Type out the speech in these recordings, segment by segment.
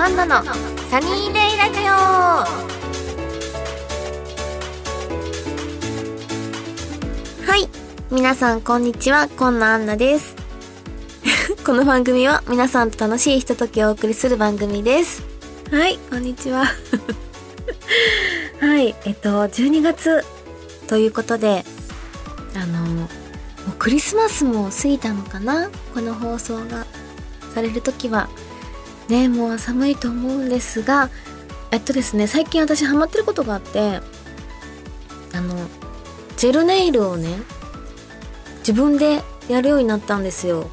アンナのサニーデイラジオ。はい。皆さんこんにちは。今野アンナです。この番組は皆さんと楽しいひとときをお送りする番組です。はい。こんにちは。はい。えっと12月ということであのもうクリスマスも過ぎたのかな？この放送がされる時は。ねもう寒いと思うんですがえっとですね最近私ハマってることがあってあのジェルネイルをね自分でやるようになったんですよ。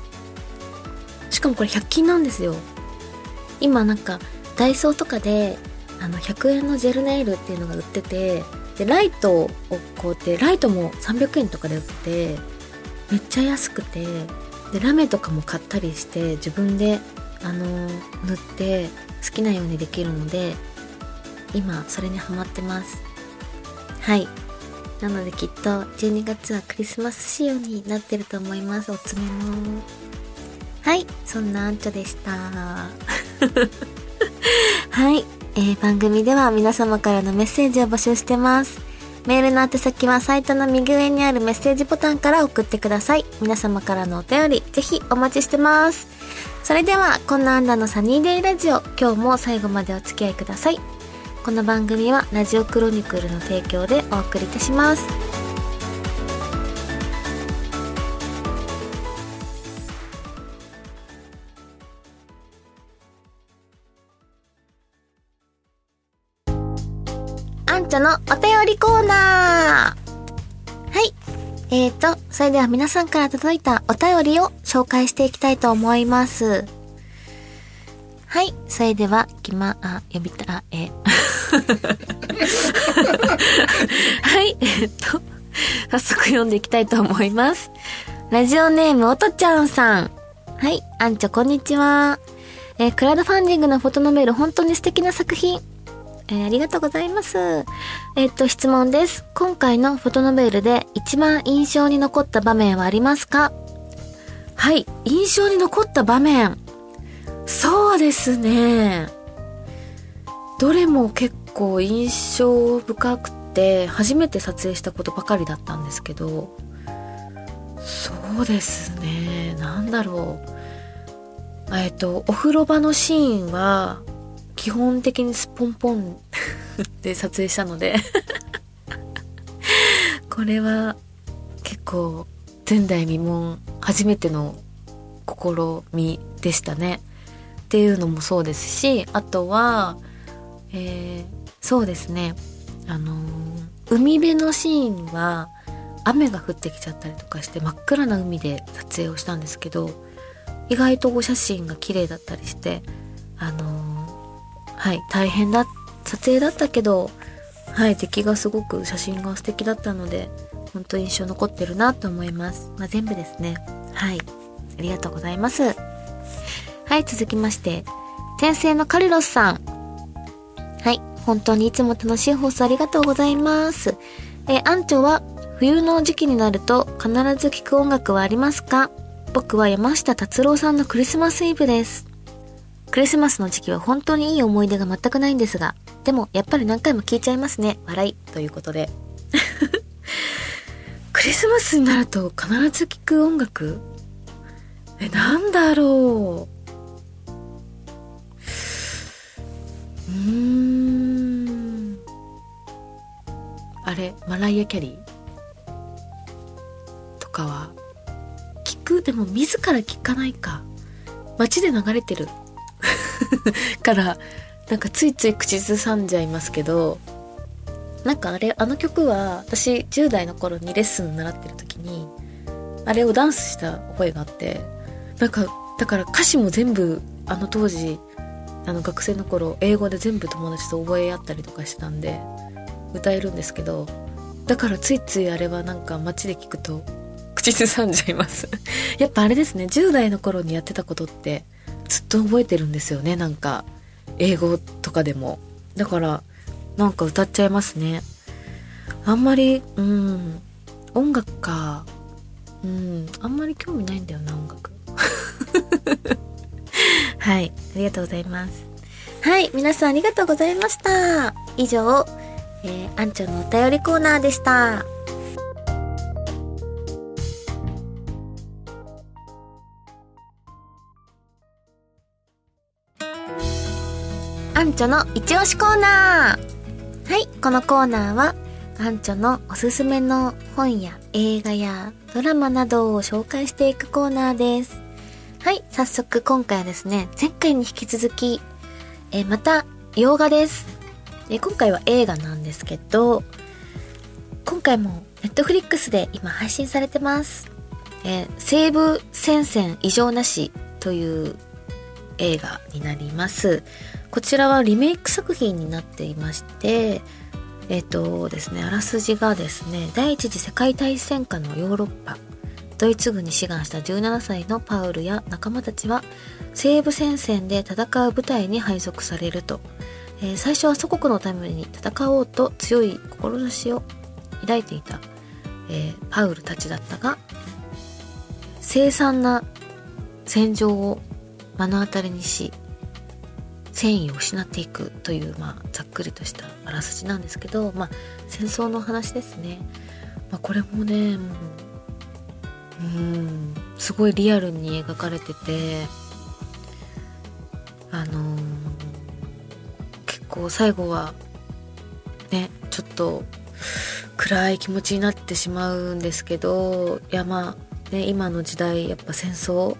しかもこれ100均なんですよ。今なんかダイソーとかであの100円のジェルネイルっていうのが売っててでライトをこうやってライトも300円とかで売っててめっちゃ安くてでラメとかも買ったりして自分であの塗って好きなようにできるので今それにハマってます。はい。なのできっと12月はクリスマス仕様になってると思います。お爪もはい。そんなアンチョでした。はい。えー、番組では皆様からのメッセージを募集してます。メールの宛先はサイトの右上にあるメッセージボタンから送ってください。皆様からのお便り、ぜひお待ちしてます。それでは、こんなアンダのサニーデイラジオ、今日も最後までお付き合いください。この番組はラジオクロニクルの提供でお送りいたします。アンチョのお便りコーナーはい。えーと、それでは皆さんから届いたお便りを紹介していきたいと思います。はい。それでは、きま、あ、呼びた、あ、え はい。え、っと、早速読んでいきたいと思います。ラジオネームおとちゃんさん。はい。アンチョ、こんにちは。えー、クラウドファンディングのフォトノベル、本当に素敵な作品。えー、ありがとうございます。えー、っと、質問です。今回のフォトノベルで一番印象に残った場面はありますか？はい、印象に残った場面。そうですね。どれも結構印象深くて、初めて撮影したことばかりだったんですけど、そうですね。なんだろう。えっと、お風呂場のシーンは、基本的にスポンポンで撮影したのでこれは結構前代未聞初めての試みでしたね。っていうのもそうですしあとは、えー、そうですね。あのー、海辺のシーンは雨が降ってきちゃったりとかして真っ暗な海で撮影をしたんですけど意外とお写真が綺麗だったりしてあのーはい大変だ撮影だったけどはい出来がすごく写真が素敵だったので本当に印象残ってるなと思います。まあ、全部ですね。はいありがとうございます。はい続きまして天性のカルロスさん。はい本当にいつも楽しい放送ありがとうございます。えアンチョは冬の時期になると必ず聴く音楽はありますか？僕は山下達郎さんのクリスマスイブです。クリスマスの時期は本当にいい思い出が全くないんですが、でもやっぱり何回も聞いちゃいますね。笑い。ということで。クリスマスになると必ず聴く音楽？え、なんだろう。うーん。あれ、マライア・キャリー？とかは、聞く？でも自ら聞かないか。街で流れてる からなんかついつい口ずさんじゃいますけどなんかあれあの曲は私10代の頃にレッスン習ってる時にあれをダンスした覚えがあってなんかだから歌詞も全部あの当時あの学生の頃英語で全部友達と覚え合ったりとかしてたんで歌えるんですけどだからついついあれはなんか街で聞くと口ずさんじゃいます。やっぱあれですね10代の頃にやってたことってずっと覚えてるんですよねなんか英語とかでも。だからなんか歌っちゃいますね。あんまりうん音楽か。うんあんまり興味ないんだよな音楽。はいありがとうございます。はい皆さんありがとうございました。以上、えー、アンチョのお便りコーナーでした。ンチョの一押しコーナーはいこのコーナーはアンチョのおすすめの本や映画やドラマなどを紹介していくコーナーです。はい、早速今回はですね、前回に引き続き、えまた洋画です。え今回は映画なんですけど、今回もネットフリックスで今配信されてます。え西部戦線異常なしという映画になります。こちらはリメイク作品になっていまして、えっ、とですね、あらすじがですね、第一次世界大戦下のヨーロッパ、ドイツ軍に志願した17歳のパウルや仲間たちは、西部戦線で戦う部隊に配属されると、えー、最初は祖国のために戦おうと強い志を抱いていた、えー、パウルたちだったが、凄惨な戦場を目の当たりにし、繊維を失っていくという、まあ、ざっくりとしたあらすじなんですけど、まあ、戦争の話ですね。まあ、これもね、もう、うん、すごいリアルに描かれてて、あのー、結構最後は、ね、ちょっと暗い気持ちになってしまうんですけど、いやまあ、ね、今の時代、やっぱ戦争、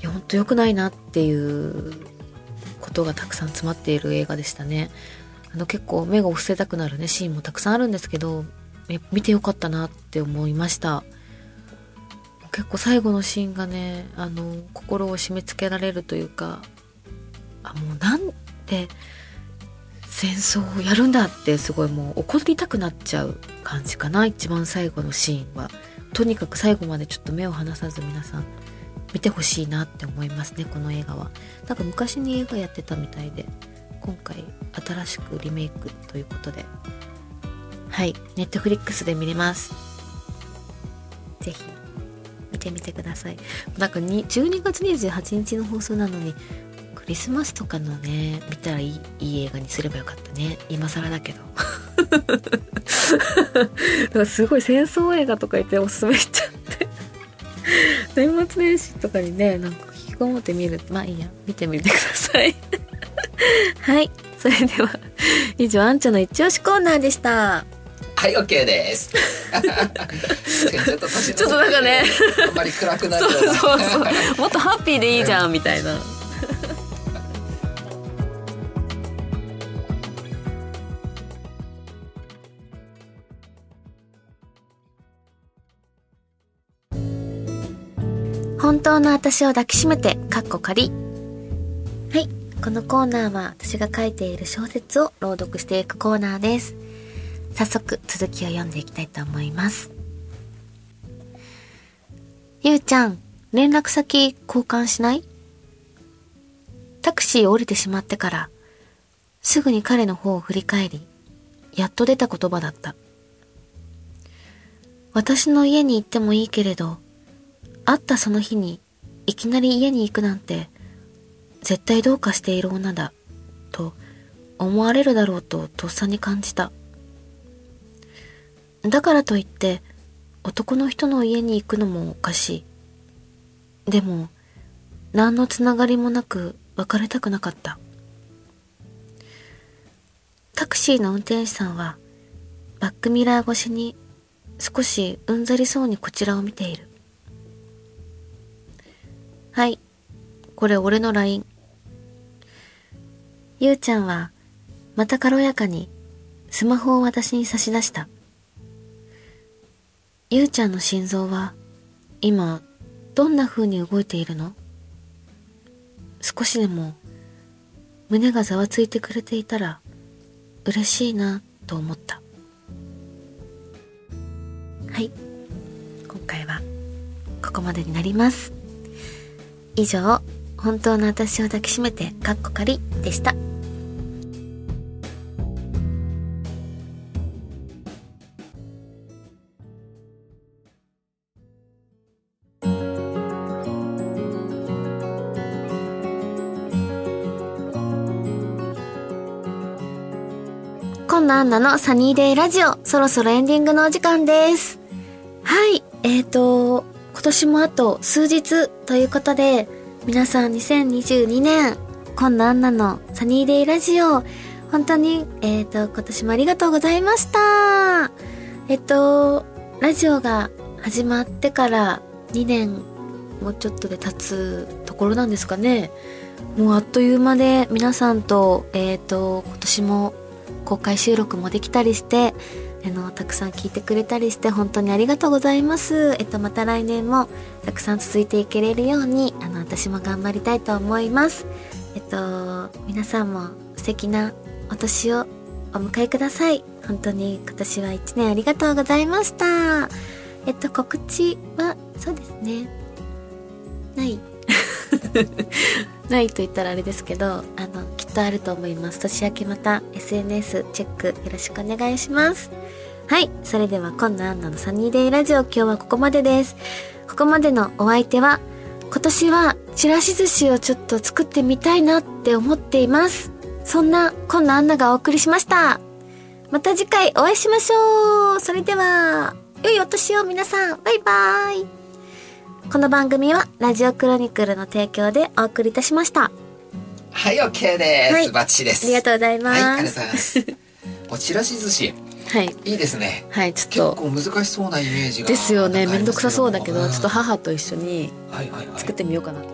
いや、ほんと良くないなっていうことがたくさん詰まっている映画でしたね。あの結構目が伏せたくなるねシーンもたくさんあるんですけど見てよかったなって思いました結構最後のシーンがねあの心を締め付けられるというかあもうなんで戦争をやるんだってすごいもう怒りたくなっちゃう感じかな一番最後のシーンはとにかく最後までちょっと目を離さず皆さん見てほしいなって思いますねこの映画は。なんか昔に映画やってたみたいで今回新しくリメイクということで。はいネットフリックスで見れます。是非見てみてください。なんか12月28日の放送なのにクリスマスとかのね見たらいいいい映画にすればよかったね。今更だけど。だからすごい戦争映画とか言っておすすめしちゃって年末年始とかにねなんか引きこもってみるまあいいや見てみてください。はい。それでは以上アンチョの一押しコーナーでした。はい OK です。ちょっとなんかね。あんまり暗くなる そうそうそう。もっとハッピーでいいじゃんみたいな本当の私を抱きしめて、かっこ仮。はい。このコーナーは私が書いている小説を朗読していくコーナーです。早速続きを読んでいきたいと思います。ゆうちゃん、連絡先交換しない？タクシー降りてしまってから、すぐに彼の方を振り返り、やっと出た言葉だった。私の家に行ってもいいけれど、会ったその日にいきなり家に行くなんて絶対どうかしている女だと思われるだろうととっさに感じた。だからといって男の人の家に行くのもおかしい。でも何のつながりもなく別れたくなかった。タクシーの運転手さんはバックミラー越しに少しうんざりそうにこちらを見ている。はい。これ俺の LINE。ゆうちゃんは、また軽やかに、スマホを私に差し出した。ゆうちゃんの心臓は、今、どんな風に動いているの？少しでも、胸がざわついてくれていたら、嬉しいな、と思った。はい。今回は、ここまでになります。以上、本当の私を抱きしめて、かっこかりでした。こんなアンナのサニーデイラジオ、そろそろエンディングのお時間です。はい、えーと、今年もあと数日ということで、皆さん2022年、こんなアンナのサニーデイラジオ、本当に、えーと、今年もありがとうございました。えっと、ラジオが始まってから2年もうちょっとで経つところなんですかね。もうあっという間で皆さんと、えっ、と、今年も公開収録もできたりして、あの、たくさん聞いてくれたりして本当にありがとうございます。えっと、また来年もたくさん続いていけれるように、あの、私も頑張りたいと思います。えっと、皆さんも素敵なお年をお迎えください。本当に今年は一年ありがとうございました。えっと、告知は、そうですね。ない。ないと言ったらあれですけど、あの、きっとあると思います。年明けまた SNS チェックよろしくお願いします。はい。それでは、今度アンナのサニーデイラジオ、今日はここまでです。ここまでのお相手は、今年はちらし寿司をちょっと作ってみたいなって思っています。そんな、今度アンナがお送りしました。また次回お会いしましょう。それでは、良いお年を皆さん。バイバーイ。この番組はラジオクロニクルの提供でお送りいたしました。はい、OK です。はいバッチリです。ありがとうございますはい、ありがとうございます。おちらし寿司、はい。いいですね。はい、ち結ょっと。構難しそうなイメージが。ですよね。めんどくさそうだけど、ちょっとは母と一緒にいはいはい。作ってみようかなと。